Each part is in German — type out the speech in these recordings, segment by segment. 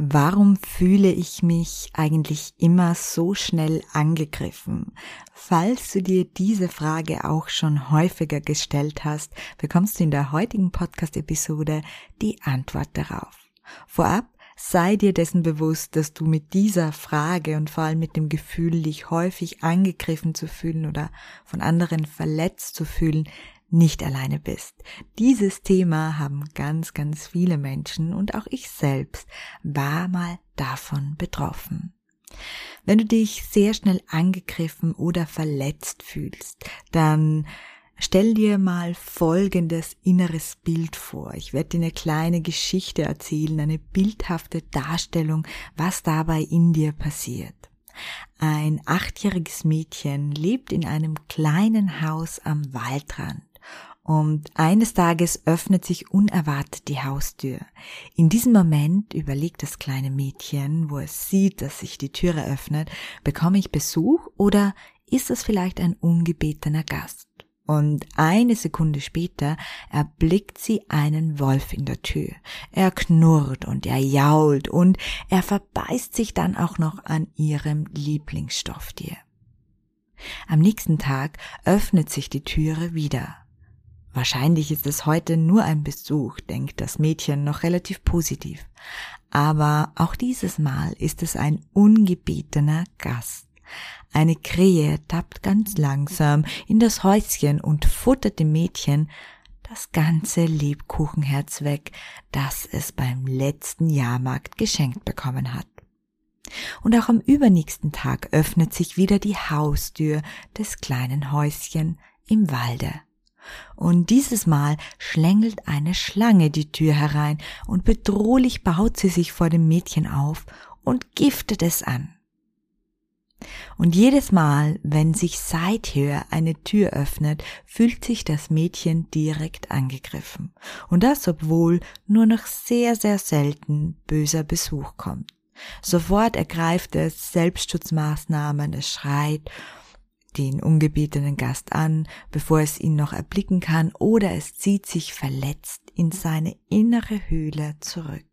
Warum fühle ich mich eigentlich immer so schnell angegriffen? Falls du dir diese Frage auch schon häufiger gestellt hast, bekommst du in der heutigen Podcast-Episode die Antwort darauf. Vorab sei dir dessen bewusst, dass du mit dieser Frage und vor allem mit dem Gefühl, dich häufig angegriffen zu fühlen oder von anderen verletzt zu fühlen, nicht alleine bist. Dieses Thema haben ganz, ganz viele Menschen und auch ich selbst war mal davon betroffen. Wenn du dich sehr schnell angegriffen oder verletzt fühlst, dann stell dir mal folgendes inneres Bild vor. Ich werde dir eine kleine Geschichte erzählen, eine bildhafte Darstellung, was dabei in dir passiert. Ein achtjähriges Mädchen lebt in einem kleinen Haus am Waldrand. Und eines Tages öffnet sich unerwartet die Haustür. In diesem Moment überlegt das kleine Mädchen, wo es sieht, dass sich die Türe öffnet, bekomme ich Besuch oder ist es vielleicht ein ungebetener Gast? Und eine Sekunde später erblickt sie einen Wolf in der Tür. Er knurrt und er jault und er verbeißt sich dann auch noch an ihrem Lieblingsstofftier. Am nächsten Tag öffnet sich die Türe wieder. Wahrscheinlich ist es heute nur ein Besuch, denkt das Mädchen noch relativ positiv. Aber auch dieses Mal ist es ein ungebetener Gast. Eine Krähe tappt ganz langsam in das Häuschen und futtert dem Mädchen das ganze Lebkuchenherz weg, das es beim letzten Jahrmarkt geschenkt bekommen hat. Und auch am übernächsten Tag öffnet sich wieder die Haustür des kleinen Häuschen im Walde. Und dieses Mal schlängelt eine Schlange die Tür herein und bedrohlich baut sie sich vor dem Mädchen auf und giftet es an. Und jedes Mal, wenn sich seithör eine Tür öffnet, fühlt sich das Mädchen direkt angegriffen. Und das, obwohl nur noch sehr, sehr selten böser Besuch kommt. Sofort ergreift es Selbstschutzmaßnahmen, es schreit den ungebetenen Gast an, bevor es ihn noch erblicken kann, oder es zieht sich verletzt in seine innere Höhle zurück.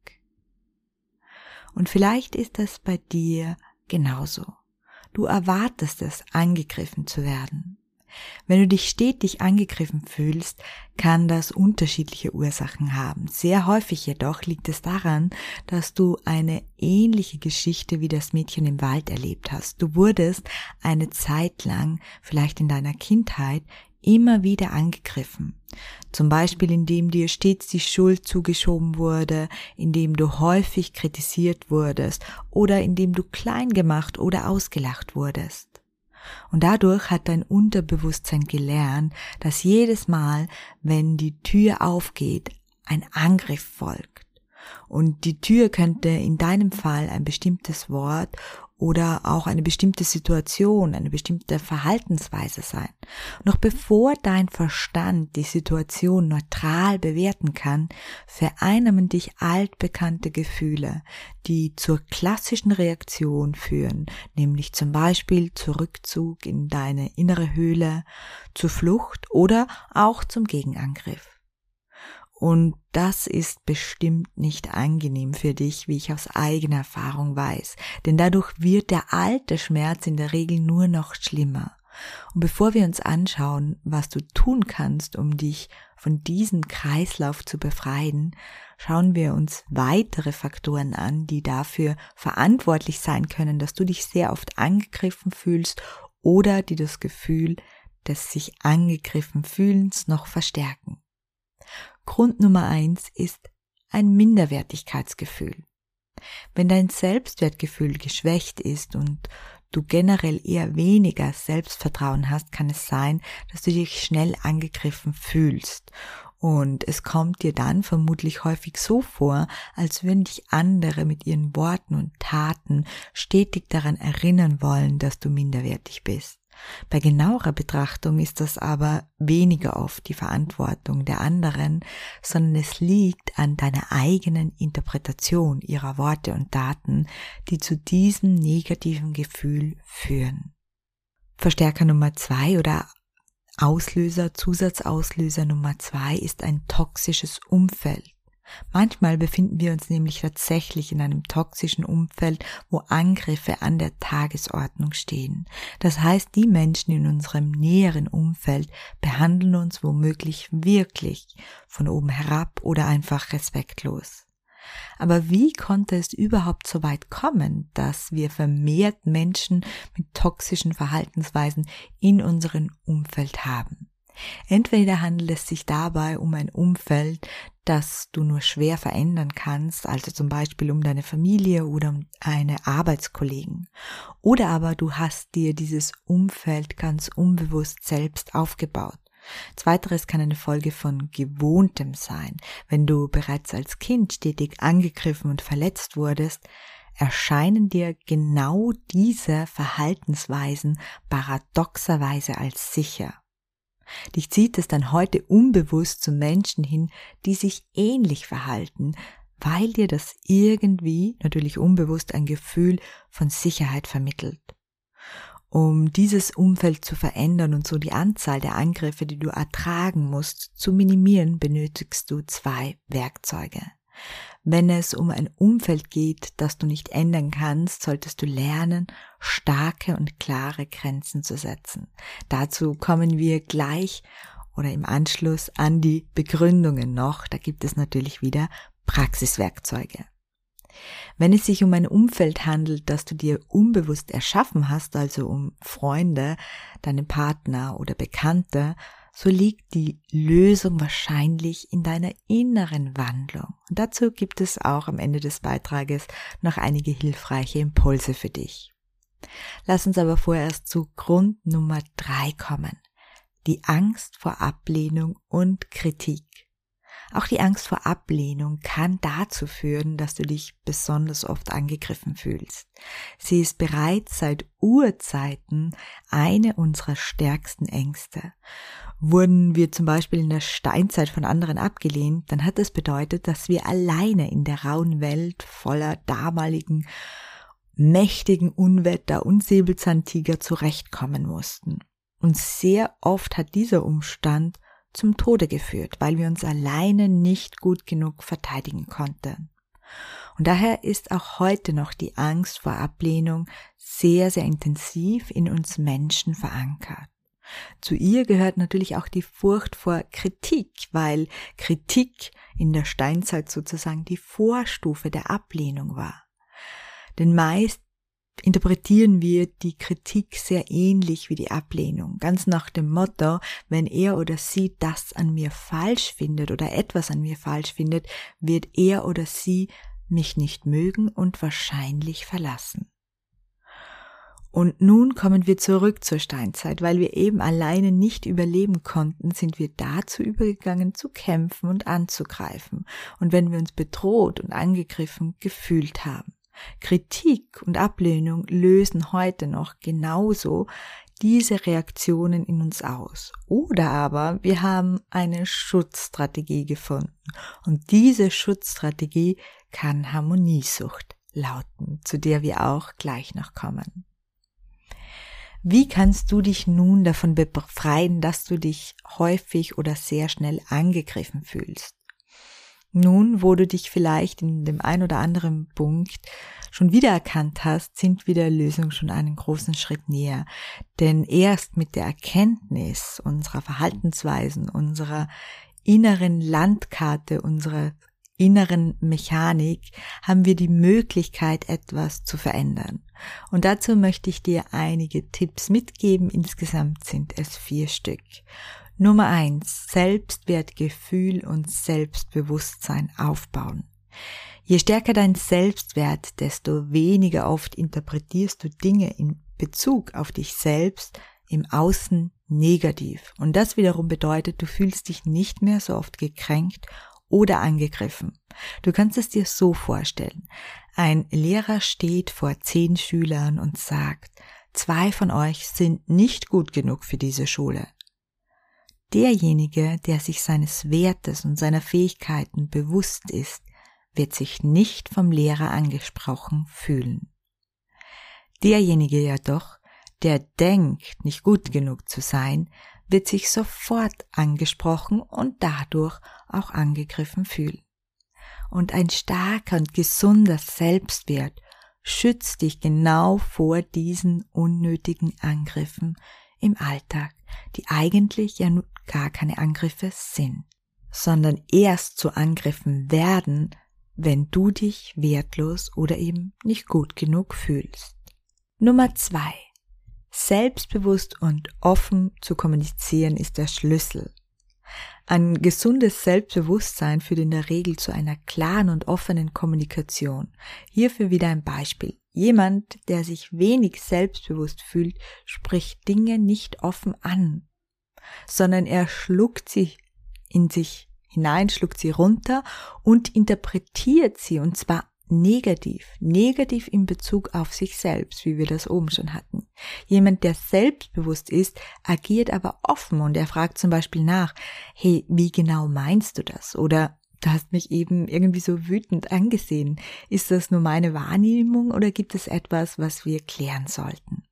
Und vielleicht ist das bei dir genauso. Du erwartest es, angegriffen zu werden. Wenn du dich stetig angegriffen fühlst, kann das unterschiedliche Ursachen haben. Sehr häufig jedoch liegt es daran, dass du eine ähnliche Geschichte wie das Mädchen im Wald erlebt hast. Du wurdest eine Zeit lang, vielleicht in deiner Kindheit, immer wieder angegriffen. Zum Beispiel indem dir stets die Schuld zugeschoben wurde, indem du häufig kritisiert wurdest oder indem du klein gemacht oder ausgelacht wurdest. Und dadurch hat dein Unterbewusstsein gelernt, dass jedes Mal, wenn die Tür aufgeht, ein Angriff folgt. Und die Tür könnte in deinem Fall ein bestimmtes Wort oder auch eine bestimmte Situation, eine bestimmte Verhaltensweise sein. Noch bevor dein Verstand die Situation neutral bewerten kann, vereinnahmen dich altbekannte Gefühle, die zur klassischen Reaktion führen, nämlich zum Beispiel zur Rückzug in deine innere Höhle, zur Flucht oder auch zum Gegenangriff. Und das ist bestimmt nicht angenehm für dich, wie ich aus eigener Erfahrung weiß, denn dadurch wird der alte Schmerz in der Regel nur noch schlimmer. Und bevor wir uns anschauen, was du tun kannst, um dich von diesem Kreislauf zu befreien, schauen wir uns weitere Faktoren an, die dafür verantwortlich sein können, dass du dich sehr oft angegriffen fühlst oder die das Gefühl des sich angegriffen fühlens noch verstärken. Grund Nummer eins ist ein Minderwertigkeitsgefühl. Wenn dein Selbstwertgefühl geschwächt ist und du generell eher weniger Selbstvertrauen hast, kann es sein, dass du dich schnell angegriffen fühlst. Und es kommt dir dann vermutlich häufig so vor, als würden dich andere mit ihren Worten und Taten stetig daran erinnern wollen, dass du minderwertig bist. Bei genauerer Betrachtung ist das aber weniger oft die Verantwortung der anderen, sondern es liegt an deiner eigenen Interpretation ihrer Worte und Daten, die zu diesem negativen Gefühl führen. Verstärker Nummer zwei oder Auslöser, Zusatzauslöser Nummer zwei ist ein toxisches Umfeld. Manchmal befinden wir uns nämlich tatsächlich in einem toxischen Umfeld, wo Angriffe an der Tagesordnung stehen. Das heißt, die Menschen in unserem näheren Umfeld behandeln uns womöglich wirklich von oben herab oder einfach respektlos. Aber wie konnte es überhaupt so weit kommen, dass wir vermehrt Menschen mit toxischen Verhaltensweisen in unserem Umfeld haben? Entweder handelt es sich dabei um ein Umfeld, das du nur schwer verändern kannst, also zum Beispiel um deine Familie oder um eine Arbeitskollegen. Oder aber du hast dir dieses Umfeld ganz unbewusst selbst aufgebaut. Zweiteres kann eine Folge von Gewohntem sein. Wenn du bereits als Kind stetig angegriffen und verletzt wurdest, erscheinen dir genau diese Verhaltensweisen paradoxerweise als sicher. Dich zieht es dann heute unbewusst zu Menschen hin, die sich ähnlich verhalten, weil dir das irgendwie, natürlich unbewusst, ein Gefühl von Sicherheit vermittelt. Um dieses Umfeld zu verändern und so die Anzahl der Angriffe, die du ertragen musst, zu minimieren, benötigst du zwei Werkzeuge. Wenn es um ein Umfeld geht, das du nicht ändern kannst, solltest du lernen, starke und klare Grenzen zu setzen. Dazu kommen wir gleich oder im Anschluss an die Begründungen noch. Da gibt es natürlich wieder Praxiswerkzeuge. Wenn es sich um ein Umfeld handelt, das du dir unbewusst erschaffen hast, also um Freunde, deinen Partner oder Bekannte, so liegt die Lösung wahrscheinlich in deiner inneren Wandlung. Und dazu gibt es auch am Ende des Beitrages noch einige hilfreiche Impulse für dich. Lass uns aber vorerst zu Grund Nummer drei kommen. Die Angst vor Ablehnung und Kritik. Auch die Angst vor Ablehnung kann dazu führen, dass du dich besonders oft angegriffen fühlst. Sie ist bereits seit Urzeiten eine unserer stärksten Ängste. Wurden wir zum Beispiel in der Steinzeit von anderen abgelehnt, dann hat das bedeutet, dass wir alleine in der rauen Welt voller damaligen mächtigen Unwetter und Säbelzahntiger zurechtkommen mussten. Und sehr oft hat dieser Umstand zum Tode geführt, weil wir uns alleine nicht gut genug verteidigen konnten. Und daher ist auch heute noch die Angst vor Ablehnung sehr, sehr intensiv in uns Menschen verankert. Zu ihr gehört natürlich auch die Furcht vor Kritik, weil Kritik in der Steinzeit sozusagen die Vorstufe der Ablehnung war. Denn meist interpretieren wir die Kritik sehr ähnlich wie die Ablehnung, ganz nach dem Motto, wenn er oder sie das an mir falsch findet oder etwas an mir falsch findet, wird er oder sie mich nicht mögen und wahrscheinlich verlassen. Und nun kommen wir zurück zur Steinzeit, weil wir eben alleine nicht überleben konnten, sind wir dazu übergegangen zu kämpfen und anzugreifen, und wenn wir uns bedroht und angegriffen gefühlt haben. Kritik und Ablehnung lösen heute noch genauso diese Reaktionen in uns aus. Oder aber wir haben eine Schutzstrategie gefunden. Und diese Schutzstrategie kann Harmoniesucht lauten, zu der wir auch gleich noch kommen. Wie kannst du dich nun davon befreien, dass du dich häufig oder sehr schnell angegriffen fühlst? Nun, wo du dich vielleicht in dem ein oder anderen Punkt schon wiedererkannt hast, sind wir der Lösung schon einen großen Schritt näher. Denn erst mit der Erkenntnis unserer Verhaltensweisen, unserer inneren Landkarte, unserer inneren Mechanik haben wir die Möglichkeit, etwas zu verändern. Und dazu möchte ich dir einige Tipps mitgeben. Insgesamt sind es vier Stück. Nummer eins: Selbstwertgefühl und Selbstbewusstsein aufbauen. Je stärker dein Selbstwert, desto weniger oft interpretierst du Dinge in Bezug auf dich selbst im Außen negativ. Und das wiederum bedeutet, du fühlst dich nicht mehr so oft gekränkt oder angegriffen. Du kannst es dir so vorstellen. Ein Lehrer steht vor zehn Schülern und sagt, zwei von euch sind nicht gut genug für diese Schule. Derjenige, der sich seines Wertes und seiner Fähigkeiten bewusst ist, wird sich nicht vom Lehrer angesprochen fühlen. Derjenige jedoch, der denkt, nicht gut genug zu sein, wird sich sofort angesprochen und dadurch auch angegriffen fühlen. Und ein starker und gesunder Selbstwert schützt dich genau vor diesen unnötigen Angriffen im Alltag, die eigentlich ja nur gar keine Angriffe sind, sondern erst zu Angriffen werden, wenn du dich wertlos oder eben nicht gut genug fühlst. Nummer zwei. Selbstbewusst und offen zu kommunizieren ist der Schlüssel. Ein gesundes Selbstbewusstsein führt in der Regel zu einer klaren und offenen Kommunikation. Hierfür wieder ein Beispiel. Jemand, der sich wenig selbstbewusst fühlt, spricht Dinge nicht offen an, sondern er schluckt sie in sich hinein, schluckt sie runter und interpretiert sie und zwar negativ, negativ in Bezug auf sich selbst, wie wir das oben schon hatten. Jemand, der selbstbewusst ist, agiert aber offen und er fragt zum Beispiel nach, hey, wie genau meinst du das? Oder du hast mich eben irgendwie so wütend angesehen. Ist das nur meine Wahrnehmung oder gibt es etwas, was wir klären sollten?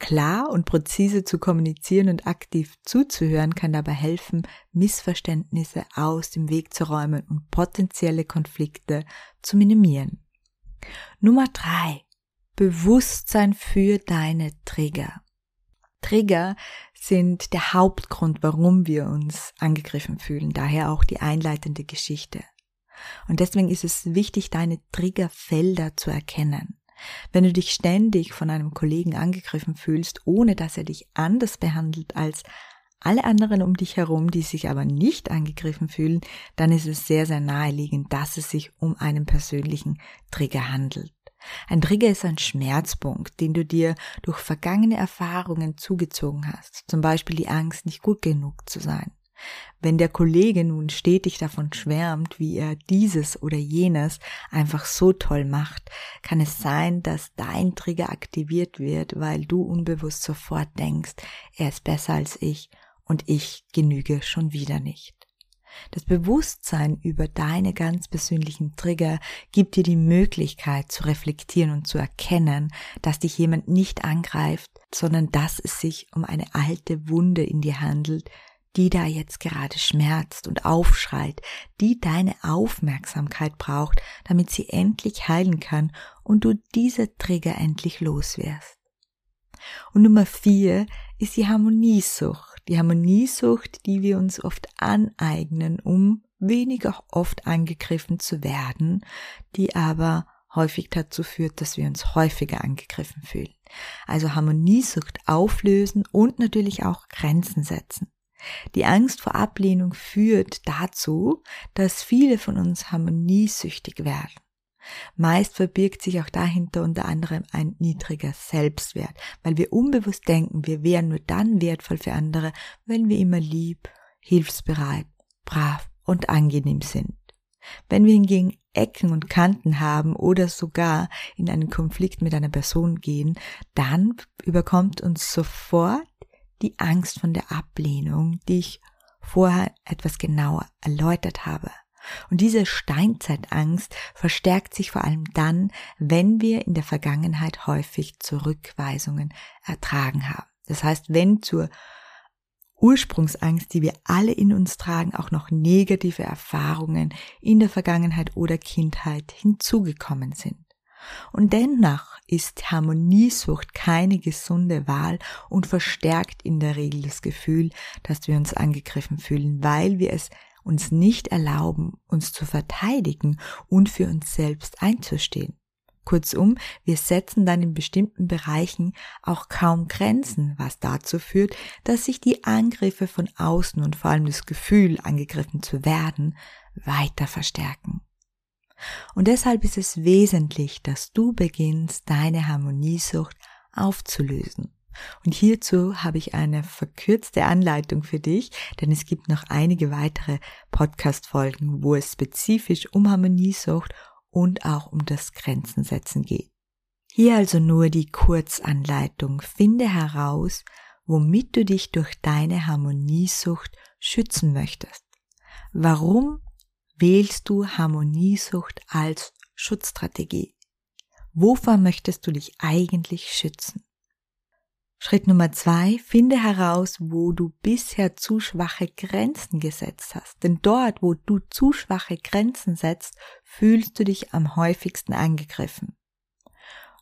Klar und präzise zu kommunizieren und aktiv zuzuhören kann dabei helfen, Missverständnisse aus dem Weg zu räumen und potenzielle Konflikte zu minimieren. Nummer drei: Bewusstsein für deine Trigger. Trigger sind der Hauptgrund, warum wir uns angegriffen fühlen, daher auch die einleitende Geschichte. Und deswegen ist es wichtig, deine Triggerfelder zu erkennen. Wenn du dich ständig von einem Kollegen angegriffen fühlst, ohne dass er dich anders behandelt als alle anderen um dich herum, die sich aber nicht angegriffen fühlen, dann ist es sehr, sehr naheliegend, dass es sich um einen persönlichen Trigger handelt. Ein Trigger ist ein Schmerzpunkt, den du dir durch vergangene Erfahrungen zugezogen hast, zum Beispiel die Angst, nicht gut genug zu sein. Wenn der Kollege nun stetig davon schwärmt, wie er dieses oder jenes einfach so toll macht, kann es sein, dass dein Trigger aktiviert wird, weil du unbewusst sofort denkst, er ist besser als ich und ich genüge schon wieder nicht. Das Bewusstsein über deine ganz persönlichen Trigger gibt dir die Möglichkeit zu reflektieren und zu erkennen, dass dich jemand nicht angreift, sondern dass es sich um eine alte Wunde in dir handelt, die da jetzt gerade schmerzt und aufschreit, die deine Aufmerksamkeit braucht, damit sie endlich heilen kann und du diese Trigger endlich loswirst. Und Nummer vier ist die Harmoniesucht. Die Harmoniesucht, die wir uns oft aneignen, um weniger oft angegriffen zu werden, die aber häufig dazu führt, dass wir uns häufiger angegriffen fühlen. Also Harmoniesucht auflösen und natürlich auch Grenzen setzen. Die Angst vor Ablehnung führt dazu, dass viele von uns harmoniesüchtig werden. Meist verbirgt sich auch dahinter unter anderem ein niedriger Selbstwert, weil wir unbewusst denken, wir wären nur dann wertvoll für andere, wenn wir immer lieb, hilfsbereit, brav und angenehm sind. Wenn wir hingegen Ecken und Kanten haben oder sogar in einen Konflikt mit einer Person gehen, dann überkommt uns sofort die Angst von der Ablehnung, die ich vorher etwas genauer erläutert habe. Und diese Steinzeitangst verstärkt sich vor allem dann, wenn wir in der Vergangenheit häufig Zurückweisungen ertragen haben. Das heißt, wenn zur Ursprungsangst, die wir alle in uns tragen, auch noch negative Erfahrungen in der Vergangenheit oder Kindheit hinzugekommen sind. Und dennoch ist Harmoniesucht keine gesunde Wahl und verstärkt in der Regel das Gefühl, dass wir uns angegriffen fühlen, weil wir es uns nicht erlauben, uns zu verteidigen und für uns selbst einzustehen. Kurzum, wir setzen dann in bestimmten Bereichen auch kaum Grenzen, was dazu führt, dass sich die Angriffe von außen und vor allem das Gefühl, angegriffen zu werden, weiter verstärken. Und deshalb ist es wesentlich, dass du beginnst, deine Harmoniesucht aufzulösen. Und hierzu habe ich eine verkürzte Anleitung für dich, denn es gibt noch einige weitere Podcast-Folgen, wo es spezifisch um Harmoniesucht und auch um das Grenzensetzen geht. Hier also nur die Kurzanleitung. Finde heraus, womit du dich durch deine Harmoniesucht schützen möchtest. Warum wählst du Harmoniesucht als Schutzstrategie? Wovon möchtest du dich eigentlich schützen? Schritt Nummer zwei, finde heraus, wo du bisher zu schwache Grenzen gesetzt hast. Denn dort, wo du zu schwache Grenzen setzt, fühlst du dich am häufigsten angegriffen.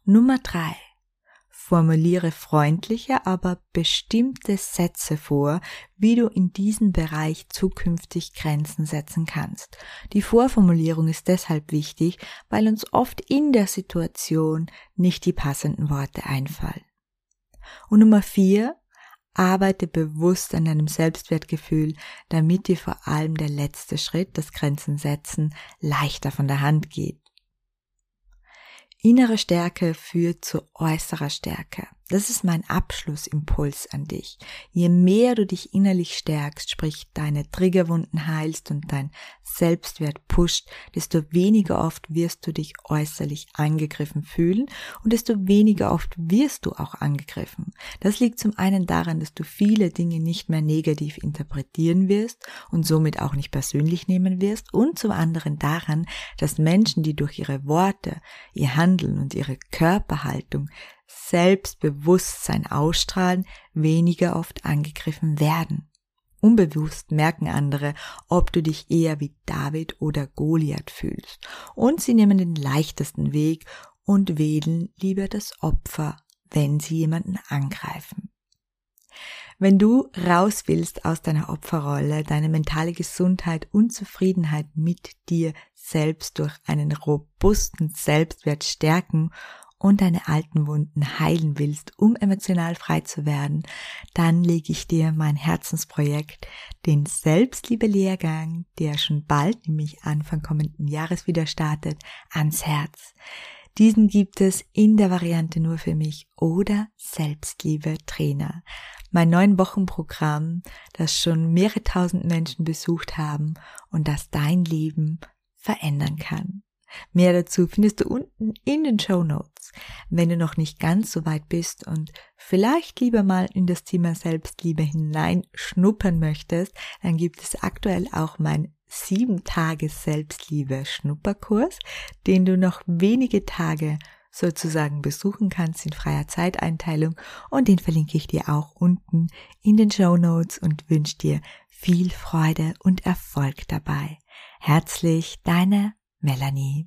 Nummer drei, formuliere freundliche, aber bestimmte Sätze vor, wie du in diesem Bereich zukünftig Grenzen setzen kannst. Die Vorformulierung ist deshalb wichtig, weil uns oft in der Situation nicht die passenden Worte einfallen. Und Nummer vier, arbeite bewusst an deinem Selbstwertgefühl, damit dir vor allem der letzte Schritt, das Grenzen setzen, leichter von der Hand geht. Innere Stärke führt zu äußerer Stärke. Das ist mein Abschlussimpuls an dich. Je mehr du dich innerlich stärkst, sprich deine Triggerwunden heilst und dein Selbstwert pusht, desto weniger oft wirst du dich äußerlich angegriffen fühlen und desto weniger oft wirst du auch angegriffen. Das liegt zum einen daran, dass du viele Dinge nicht mehr negativ interpretieren wirst und somit auch nicht persönlich nehmen wirst und zum anderen daran, dass Menschen, die durch ihre Worte, ihr Handeln und ihre Körperhaltung Selbstbewusstsein ausstrahlen, weniger oft angegriffen werden. Unbewusst merken andere, ob du dich eher wie David oder Goliath fühlst. Und sie nehmen den leichtesten Weg und wählen lieber das Opfer, wenn sie jemanden angreifen. Wenn du raus willst aus deiner Opferrolle, deine mentale Gesundheit und Zufriedenheit mit dir selbst durch einen robusten Selbstwert stärken und deine alten Wunden heilen willst, um emotional frei zu werden, dann lege ich dir mein Herzensprojekt, den Selbstliebe-Lehrgang, der schon bald, nämlich Anfang kommenden Jahres wieder startet, ans Herz. Diesen gibt es in der Variante nur für mich oder Selbstliebe Trainer. Mein neun Wochen Programm, das schon mehrere tausend Menschen besucht haben und das dein Leben verändern kann. Mehr dazu findest du unten in den Show Notes. Wenn du noch nicht ganz so weit bist und vielleicht lieber mal in das Thema Selbstliebe hineinschnuppern möchtest, dann gibt es aktuell auch mein 7 Tage Selbstliebe Schnupperkurs, den du noch wenige Tage sozusagen besuchen kannst in freier Zeiteinteilung und den verlinke ich dir auch unten in den Show Notes und wünsche dir viel Freude und Erfolg dabei. Herzlich, deine Melanie.